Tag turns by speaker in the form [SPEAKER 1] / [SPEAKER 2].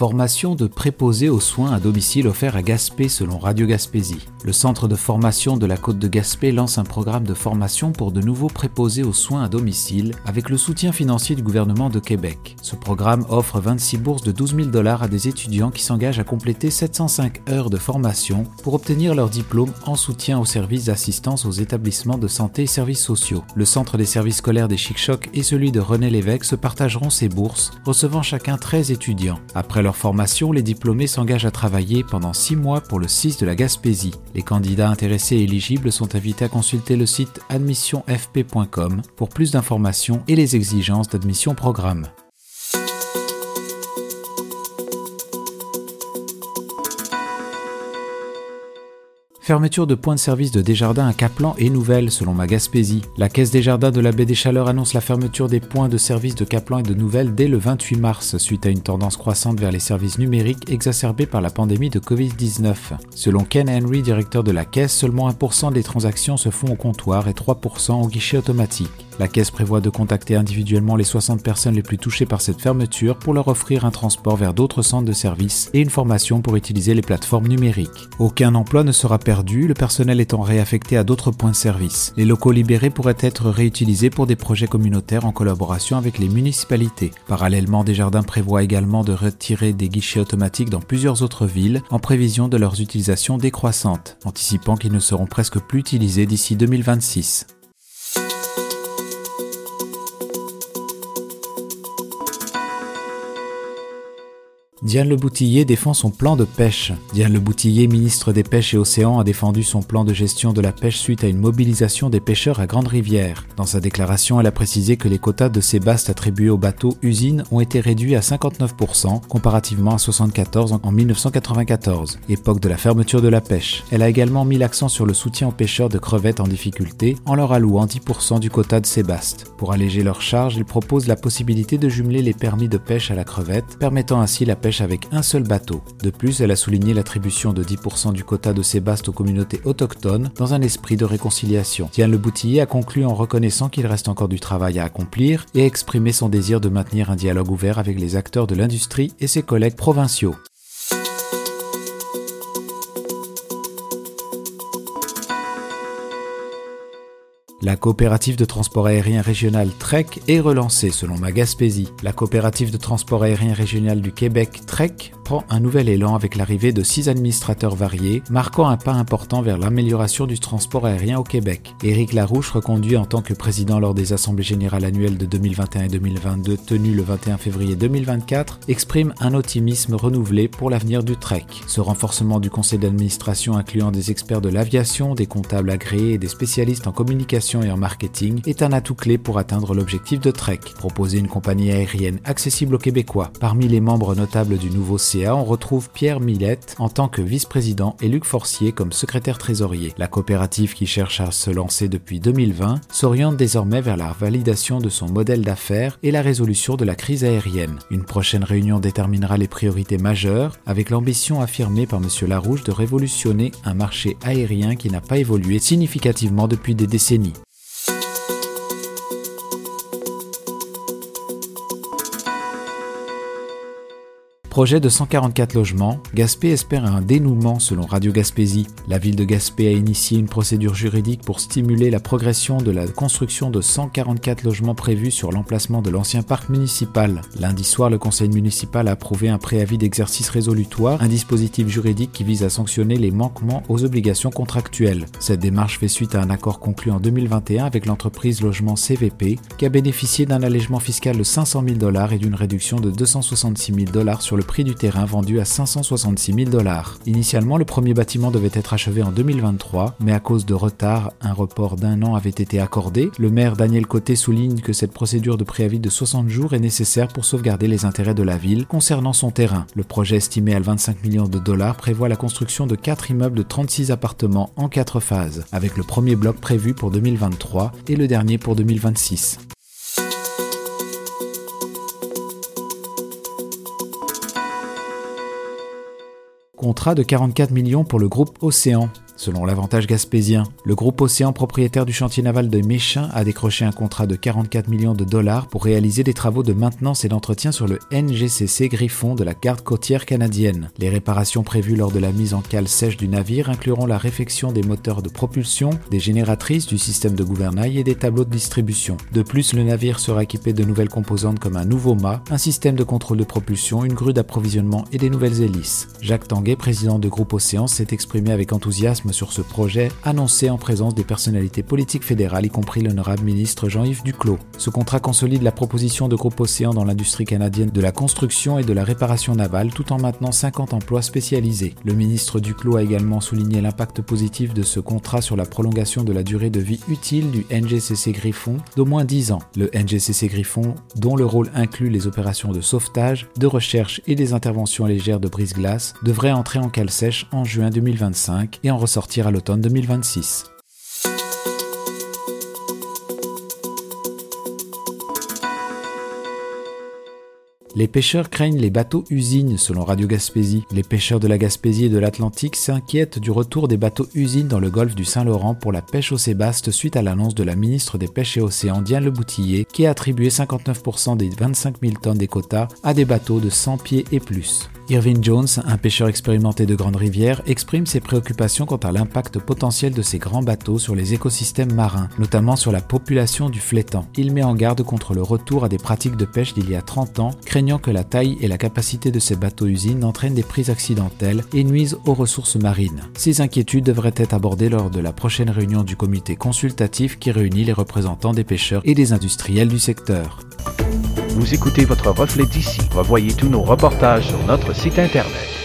[SPEAKER 1] Formation de préposés aux soins à domicile offert à Gaspé selon Radio Gaspésie. Le centre de formation de la côte de Gaspé lance un programme de formation pour de nouveaux préposés aux soins à domicile avec le soutien financier du gouvernement de Québec. Ce programme offre 26 bourses de 12 000 dollars à des étudiants qui s'engagent à compléter 705 heures de formation pour obtenir leur diplôme en soutien aux services d'assistance aux établissements de santé et services sociaux. Le centre des services scolaires des Chic-Chocs et celui de René Lévesque se partageront ces bourses, recevant chacun 13 étudiants. Après leur formation, les diplômés s'engagent à travailler pendant 6 mois pour le 6 de la Gaspésie. Les candidats intéressés et éligibles sont invités à consulter le site admissionfp.com pour plus d'informations et les exigences d'admission programme. Fermeture de points de service de Desjardins à Caplan est nouvelle selon ma Gaspésie. La Caisse des Jardins de la baie des Chaleurs annonce la fermeture des points de service de Caplan et de Nouvelles dès le 28 mars suite à une tendance croissante vers les services numériques exacerbée par la pandémie de Covid-19. Selon Ken Henry, directeur de la Caisse, seulement 1% des transactions se font au comptoir et 3% au guichet automatique. La caisse prévoit de contacter individuellement les 60 personnes les plus touchées par cette fermeture pour leur offrir un transport vers d'autres centres de services et une formation pour utiliser les plateformes numériques. Aucun emploi ne sera perdu, le personnel étant réaffecté à d'autres points de service. Les locaux libérés pourraient être réutilisés pour des projets communautaires en collaboration avec les municipalités. Parallèlement, Desjardins prévoit également de retirer des guichets automatiques dans plusieurs autres villes en prévision de leurs utilisations décroissantes, anticipant qu'ils ne seront presque plus utilisés d'ici 2026. Diane Le Boutillier défend son plan de pêche. Diane Le Boutillier, ministre des Pêches et Océans, a défendu son plan de gestion de la pêche suite à une mobilisation des pêcheurs à Grande Rivière. Dans sa déclaration, elle a précisé que les quotas de sébaste attribués aux bateaux usines ont été réduits à 59% comparativement à 74% en 1994, époque de la fermeture de la pêche. Elle a également mis l'accent sur le soutien aux pêcheurs de crevettes en difficulté en leur allouant 10% du quota de sébaste. Pour alléger leurs charges, il propose la possibilité de jumeler les permis de pêche à la crevette, permettant ainsi la pêche avec un seul bateau. De plus, elle a souligné l'attribution de 10% du quota de sébaste aux communautés autochtones dans un esprit de réconciliation. Diane Le Boutillier a conclu en reconnaissant qu'il reste encore du travail à accomplir et exprimé son désir de maintenir un dialogue ouvert avec les acteurs de l'industrie et ses collègues provinciaux. La coopérative de transport aérien régional TREC est relancée selon ma Gaspésie. La coopérative de transport aérien régional du Québec TREC un nouvel élan avec l'arrivée de six administrateurs variés, marquant un pas important vers l'amélioration du transport aérien au Québec. Éric Larouche, reconduit en tant que président lors des assemblées générales annuelles de 2021 et 2022 tenues le 21 février 2024, exprime un optimisme renouvelé pour l'avenir du TREC. Ce renforcement du conseil d'administration incluant des experts de l'aviation, des comptables agréés et des spécialistes en communication et en marketing est un atout clé pour atteindre l'objectif de TREC, proposer une compagnie aérienne accessible aux Québécois. Parmi les membres notables du nouveau CA, on retrouve Pierre Millette en tant que vice-président et Luc Forcier comme secrétaire trésorier. La coopérative qui cherche à se lancer depuis 2020 s'oriente désormais vers la validation de son modèle d'affaires et la résolution de la crise aérienne. Une prochaine réunion déterminera les priorités majeures avec l'ambition affirmée par M. Larouche de révolutionner un marché aérien qui n'a pas évolué significativement depuis des décennies. Projet de 144 logements, Gaspé espère un dénouement selon Radio Gaspésie. La ville de Gaspé a initié une procédure juridique pour stimuler la progression de la construction de 144 logements prévus sur l'emplacement de l'ancien parc municipal. Lundi soir, le conseil municipal a approuvé un préavis d'exercice résolutoire, un dispositif juridique qui vise à sanctionner les manquements aux obligations contractuelles. Cette démarche fait suite à un accord conclu en 2021 avec l'entreprise Logement CVP qui a bénéficié d'un allègement fiscal de 500 000 dollars et d'une réduction de 266 000 dollars sur le prix du terrain vendu à 566 000 dollars. Initialement, le premier bâtiment devait être achevé en 2023, mais à cause de retard, un report d'un an avait été accordé. Le maire Daniel Côté souligne que cette procédure de préavis de 60 jours est nécessaire pour sauvegarder les intérêts de la ville concernant son terrain. Le projet estimé à 25 millions de dollars prévoit la construction de 4 immeubles de 36 appartements en 4 phases, avec le premier bloc prévu pour 2023 et le dernier pour 2026. Contrat de 44 millions pour le groupe Océan. Selon l'avantage gaspésien. Le groupe Océan, propriétaire du chantier naval de Méchin, a décroché un contrat de 44 millions de dollars pour réaliser des travaux de maintenance et d'entretien sur le NGCC Griffon de la garde côtière canadienne. Les réparations prévues lors de la mise en cale sèche du navire incluront la réfection des moteurs de propulsion, des génératrices, du système de gouvernail et des tableaux de distribution. De plus, le navire sera équipé de nouvelles composantes comme un nouveau mât, un système de contrôle de propulsion, une grue d'approvisionnement et des nouvelles hélices. Jacques Tanguay, président de Groupe Océan, s'est exprimé avec enthousiasme sur ce projet, annoncé en présence des personnalités politiques fédérales, y compris l'honorable ministre Jean-Yves Duclos. Ce contrat consolide la proposition de Groupe Océan dans l'industrie canadienne de la construction et de la réparation navale tout en maintenant 50 emplois spécialisés. Le ministre Duclos a également souligné l'impact positif de ce contrat sur la prolongation de la durée de vie utile du NGCC Griffon d'au moins 10 ans. Le NGCC Griffon, dont le rôle inclut les opérations de sauvetage, de recherche et des interventions légères de brise-glace, devrait entrer en cale sèche en juin 2025 et en ressortir à l'automne 2026. Les pêcheurs craignent les bateaux-usines, selon Radio Gaspésie. Les pêcheurs de la Gaspésie et de l'Atlantique s'inquiètent du retour des bateaux-usines dans le golfe du Saint-Laurent pour la pêche au sébaste suite à l'annonce de la ministre des Pêches et Océans, Diane Le Boutillier, qui a attribué 59% des 25 000 tonnes des quotas à des bateaux de 100 pieds et plus. Irvin Jones, un pêcheur expérimenté de Grande Rivière, exprime ses préoccupations quant à l'impact potentiel de ces grands bateaux sur les écosystèmes marins, notamment sur la population du flétan. Il met en garde contre le retour à des pratiques de pêche d'il y a 30 ans, craignant que la taille et la capacité de ces bateaux-usines entraînent des prises accidentelles et nuisent aux ressources marines. Ces inquiétudes devraient être abordées lors de la prochaine réunion du comité consultatif qui réunit les représentants des pêcheurs et des industriels du secteur.
[SPEAKER 2] Vous écoutez votre reflet d'ici. Revoyez tous nos reportages sur notre site internet.